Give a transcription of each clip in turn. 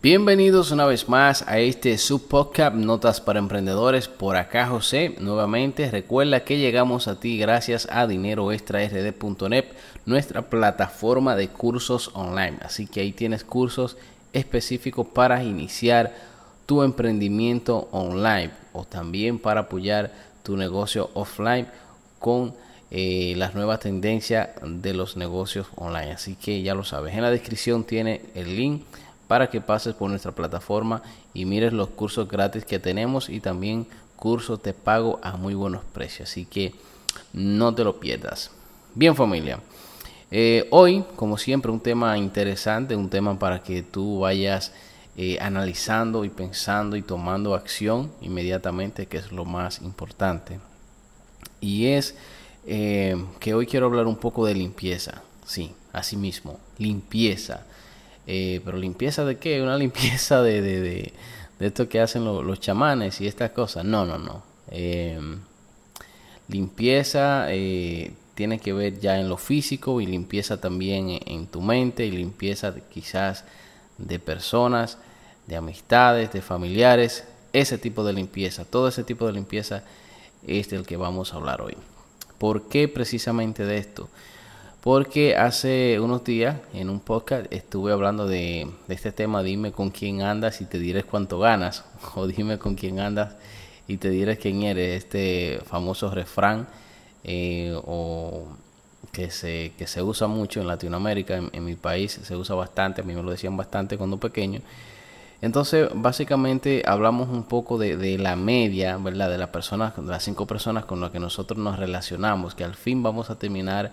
Bienvenidos una vez más a este subpodcast Notas para Emprendedores. Por acá José, nuevamente recuerda que llegamos a ti gracias a dineroextrard.net, nuestra plataforma de cursos online. Así que ahí tienes cursos específicos para iniciar tu emprendimiento online o también para apoyar tu negocio offline con eh, las nuevas tendencias de los negocios online. Así que ya lo sabes, en la descripción tiene el link para que pases por nuestra plataforma y mires los cursos gratis que tenemos y también cursos de pago a muy buenos precios. Así que no te lo pierdas. Bien familia. Eh, hoy, como siempre, un tema interesante, un tema para que tú vayas eh, analizando y pensando y tomando acción inmediatamente, que es lo más importante. Y es eh, que hoy quiero hablar un poco de limpieza. Sí, así mismo, limpieza. Eh, pero limpieza de qué? Una limpieza de, de, de, esto que hacen los chamanes y estas cosas. No, no, no. Em, limpieza eh, tiene que ver ya en lo físico y limpieza también en, tu mente y limpieza quizás de personas, de amistades, de familiares. Ese tipo de limpieza, todo ese tipo de limpieza es del que vamos a hablar hoy. ¿Por qué precisamente de esto? Porque hace unos días en un podcast estuve hablando de, este tema, dime con quién andas y te diré cuánto ganas, o dime con quién andas y te diré quién eres, este famoso refrán eh, o que se, que se usa mucho en Latinoamérica, en, mi país se usa bastante, a mí me lo decían bastante cuando pequeño. Entonces, básicamente hablamos un poco de, de, la media, ¿verdad? De las personas, de las cinco personas con las que nosotros nos relacionamos, que al fin vamos a terminar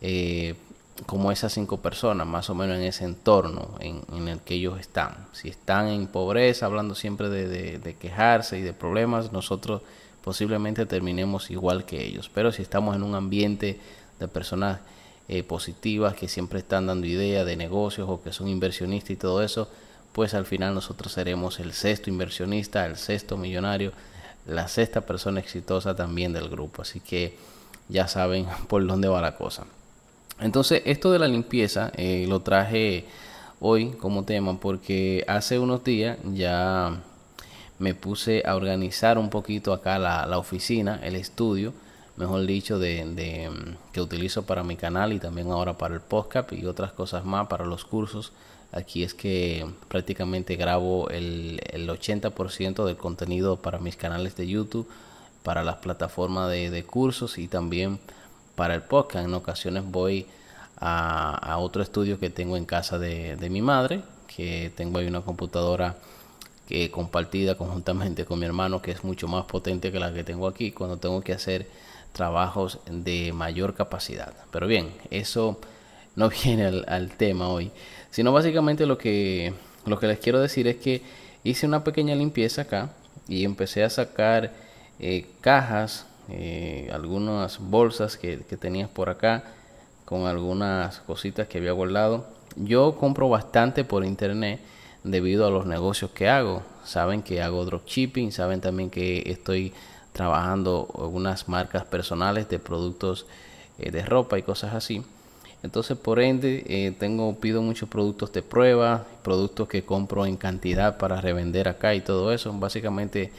eh, como esas cinco personas, más o menos en ese entorno en, el que ellos están. Si están en pobreza, hablando siempre de, quejarse y de problemas, nosotros posiblemente terminemos igual que ellos. Pero si estamos en un ambiente de personas eh, positivas que siempre están dando ideas de negocios o que son inversionistas y todo eso, pues al final nosotros seremos el sexto inversionista, el sexto millonario, la sexta persona exitosa también del grupo. Así que ya saben por dónde va la cosa. Entonces, esto de la limpieza eh, lo traje hoy como tema porque hace unos días ya me puse a organizar un poquito acá la, oficina, el estudio, mejor dicho, de, que utilizo para mi canal y también ahora para el podcast y otras cosas más para los cursos. Aquí es que prácticamente grabo el, el 80% del contenido para mis canales de YouTube, para las plataformas de, de cursos y también para el podcast. En ocasiones voy a, otro estudio que tengo en casa de, mi madre, que tengo ahí una computadora que compartida conjuntamente con mi hermano, que es mucho más potente que la que tengo aquí cuando tengo que hacer trabajos de mayor capacidad. Pero bien, eso no viene al, tema hoy, sino básicamente lo que, lo que les quiero decir es que hice una pequeña limpieza acá y empecé a sacar eh, cajas eh, algunas bolsas que, tenías por acá con algunas cositas que había guardado. Yo compro bastante por internet debido a los negocios que hago. Saben que hago dropshipping, saben también que estoy trabajando algunas marcas personales de productos eh, de ropa y cosas así. Entonces, por ende, eh, tengo pido muchos productos de prueba, productos que compro en cantidad para revender acá y todo eso. Básicamente,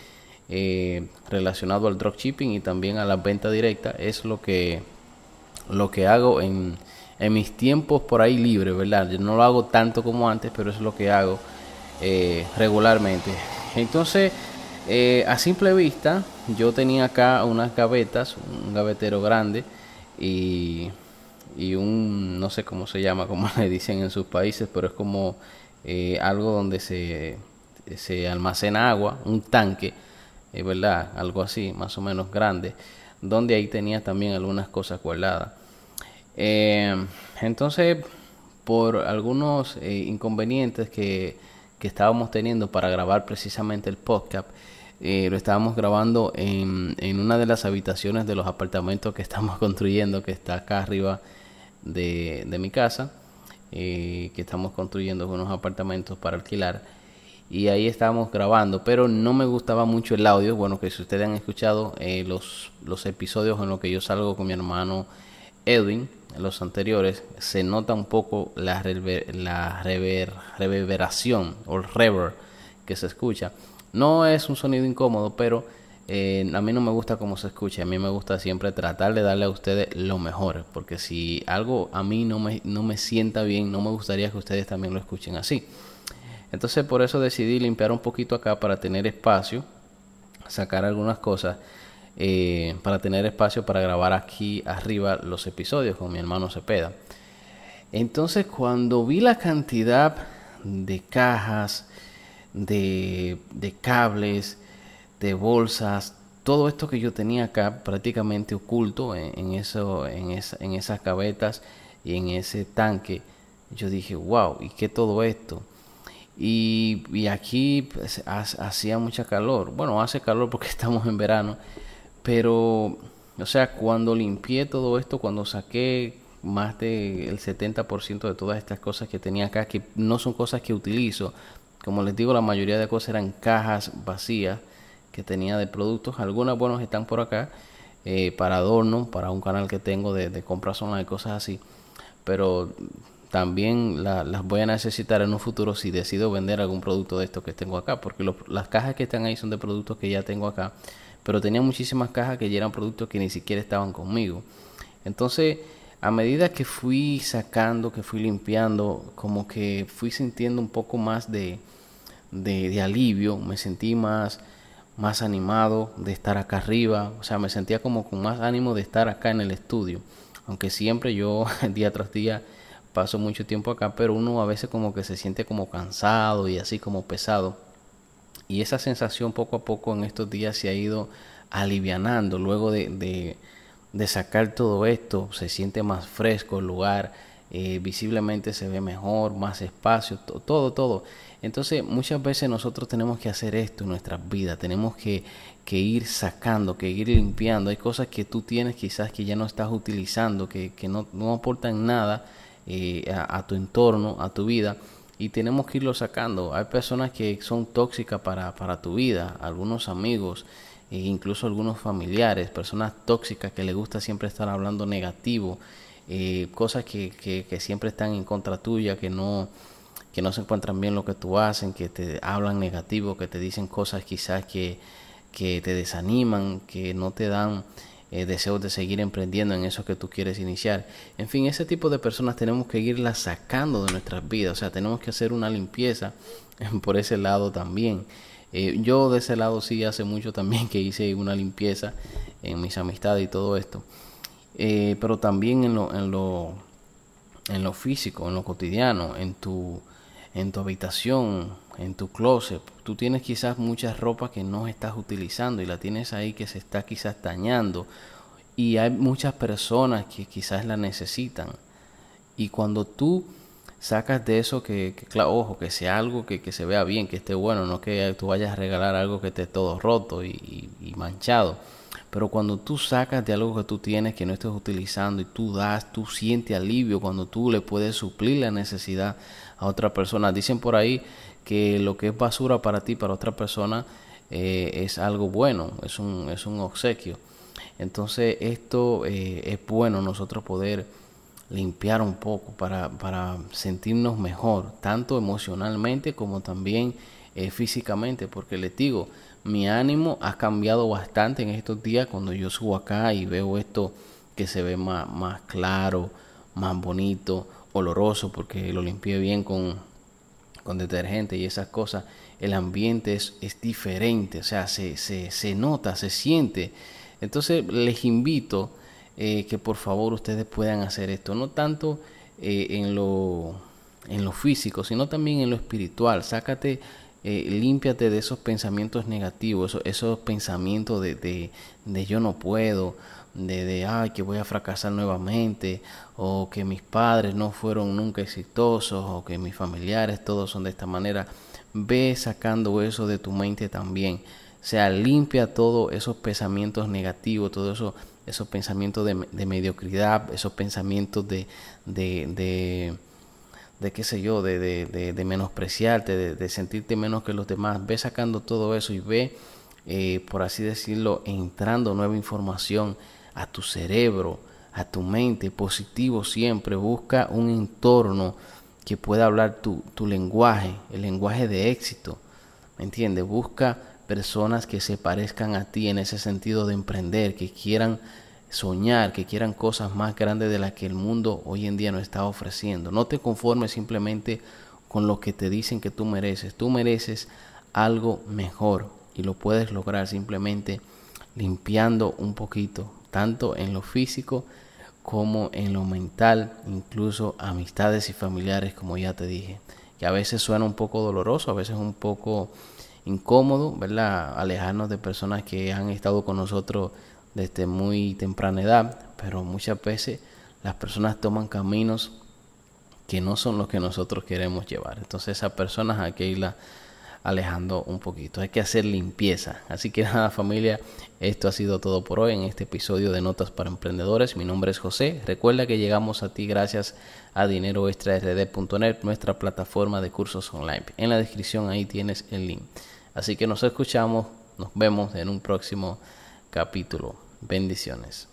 eh, relacionado al dropshipping y también a la venta directa es lo que lo que hago en, en mis tiempos por ahí libre verdad yo no lo hago tanto como antes pero es lo que hago eh, regularmente. Entonces eh, a simple vista yo tenía acá unas gavetas un gavetero grande y, y un no sé cómo se llama como le dicen en sus países pero es como algo donde se, se almacena agua un tanque es ¿verdad? Algo así, más o menos grande, donde ahí tenía también algunas cosas guardadas. Eh, entonces, por algunos eh, inconvenientes que, que, estábamos teniendo para grabar precisamente el podcast, eh, lo estábamos grabando en, en, una de las habitaciones de los apartamentos que estamos construyendo, que está acá arriba de, de mi casa, que estamos construyendo unos apartamentos para alquilar y ahí estábamos grabando, pero no me gustaba mucho el audio. Bueno, que si ustedes han escuchado eh, los, los episodios en los que yo salgo con mi hermano Edwin, los anteriores, se nota un poco la, la reverberación o el reverb que se escucha. No es un sonido incómodo, pero eh, a mí no me gusta cómo se escucha. A mí me gusta siempre tratar de darle a ustedes lo mejor. Porque si algo a mí no me, no me sienta bien, no me gustaría que ustedes también lo escuchen así. Entonces por eso decidí limpiar un poquito acá para tener espacio, sacar algunas cosas, eh, para tener espacio para grabar aquí arriba los episodios con mi hermano Cepeda. Entonces cuando vi la cantidad de cajas, de, cables, de bolsas, todo esto que yo tenía acá prácticamente oculto en, eso, en, en esas cabetas y en ese tanque, yo dije, wow, ¿y qué todo esto? Y, aquí pues, hacía mucha calor. Bueno, hace calor porque estamos en verano. Pero, o sea, cuando limpié todo esto, cuando saqué más del 70% de todas estas cosas que tenía acá, que no son cosas que utilizo. Como les digo, la mayoría de cosas eran cajas vacías que tenía de productos. Algunas, buenos están por acá eh, para adorno, para un canal que tengo de, de compras online cosas así. Pero también las voy a necesitar en un futuro si decido vender algún producto de estos que tengo acá, porque las cajas que están ahí son de productos que ya tengo acá, pero tenía muchísimas cajas que ya eran productos que ni siquiera estaban conmigo. Entonces, a medida que fui sacando, que fui limpiando, como que fui sintiendo un poco más de, de, alivio, me sentí más, más animado de estar acá arriba, o sea, me sentía como con más ánimo de estar acá en el estudio, aunque siempre yo día tras día paso mucho tiempo acá, pero uno a veces como que se siente como cansado y así como pesado. Y esa sensación poco a poco en estos días se ha ido alivianando luego de, de, sacar todo esto. Se siente más fresco el lugar, eh, visiblemente se ve mejor, más espacio, todo, todo. Entonces muchas veces nosotros tenemos que hacer esto en nuestras vidas, tenemos que, que, ir sacando, que ir limpiando. Hay cosas que tú tienes quizás que ya no estás utilizando, que, que no, no aportan nada eh, a, tu entorno, a tu vida, y tenemos que irlo sacando. Hay personas que son tóxicas para, para tu vida, algunos amigos, e incluso algunos familiares, personas tóxicas que les gusta siempre estar hablando negativo, eh, cosas que, que, siempre están en contra tuya, que no, que no se encuentran bien lo que tú haces, que te hablan negativo, que te dicen cosas quizás que, que te desaniman, que no te dan eh, deseos de seguir emprendiendo en eso que tú quieres iniciar. En fin, ese tipo de personas tenemos que irlas sacando de nuestras vidas, o sea, tenemos que hacer una limpieza por ese lado también. Eh, yo de ese lado sí hace mucho también que hice una limpieza en mis amistades y todo esto. Eh, pero también en lo, en lo, en lo físico, en lo cotidiano, en tu, en tu habitación, en tu closet. Tú tienes quizás muchas ropas que no estás utilizando y la tienes ahí que se está quizás dañando. Y hay muchas personas que quizás la necesitan. Y cuando tú sacas de eso que, ojo, que sea algo que, se vea bien, que esté bueno, no que tú vayas a regalar algo que esté todo roto y manchado. Pero cuando tú sacas de algo que tú tienes que no estés utilizando y tú das, tú sientes alivio cuando tú le puedes suplir la necesidad a otra persona. Dicen por ahí que lo que es basura para ti, para otra persona, eh, es algo bueno, es un, es un obsequio. Entonces esto eh, es bueno nosotros poder limpiar un poco para, para sentirnos mejor, tanto emocionalmente como también eh, físicamente, porque les digo, mi ánimo ha cambiado bastante en estos días cuando yo subo acá y veo esto que se ve más, más claro, más bonito, oloroso, porque lo limpié bien con, con detergente y esas cosas, el ambiente es, es diferente, o sea, se, se, se, nota, se siente. Entonces les invito eh, que por favor ustedes puedan hacer esto, no tanto eh, en, lo, en lo físico, sino también en lo espiritual. Sácate, eh, límpiate de esos pensamientos negativos, esos, esos pensamientos de, de, de yo no puedo, de, de, ay, que voy a fracasar nuevamente, o que mis padres no fueron nunca exitosos, o que mis familiares todos son de esta manera. Ve sacando eso de tu mente también. O sea, limpia todos esos pensamientos negativos, todos esos, esos pensamientos de, de mediocridad, esos pensamientos de, de, de qué sé yo, de, de, de menospreciarte, de, sentirte menos que los demás. Ve sacando todo eso y ve, eh, por así decirlo, entrando nueva información a tu cerebro, a tu mente positivo siempre. Busca un entorno que pueda hablar tu, tu lenguaje, el lenguaje de éxito. ¿Me entiendes? Busca personas que se parezcan a ti en ese sentido de emprender, que quieran soñar, que quieran cosas más grandes de las que el mundo hoy en día nos está ofreciendo. No te conformes simplemente con lo que te dicen que tú mereces. Tú mereces algo mejor y lo puedes lograr simplemente limpiando un poquito, tanto en lo físico como en lo mental, incluso amistades y familiares, como ya te dije, que a veces suena un poco doloroso, a veces un poco incómodo, ¿verdad? Alejarnos de personas que han estado con nosotros desde muy temprana edad, pero muchas veces las personas toman caminos que no son los que nosotros queremos llevar. Entonces esas personas hay que irlas alejando un poquito. Hay que hacer limpieza. Así que nada familia, esto ha sido todo por hoy en este episodio de Notas para Emprendedores. Mi nombre es José. Recuerda que llegamos a ti gracias a dineroextrard.net, nuestra plataforma de cursos online. En la descripción ahí tienes el link. Así que nos escuchamos, nos vemos en un próximo capítulo. Bendiciones.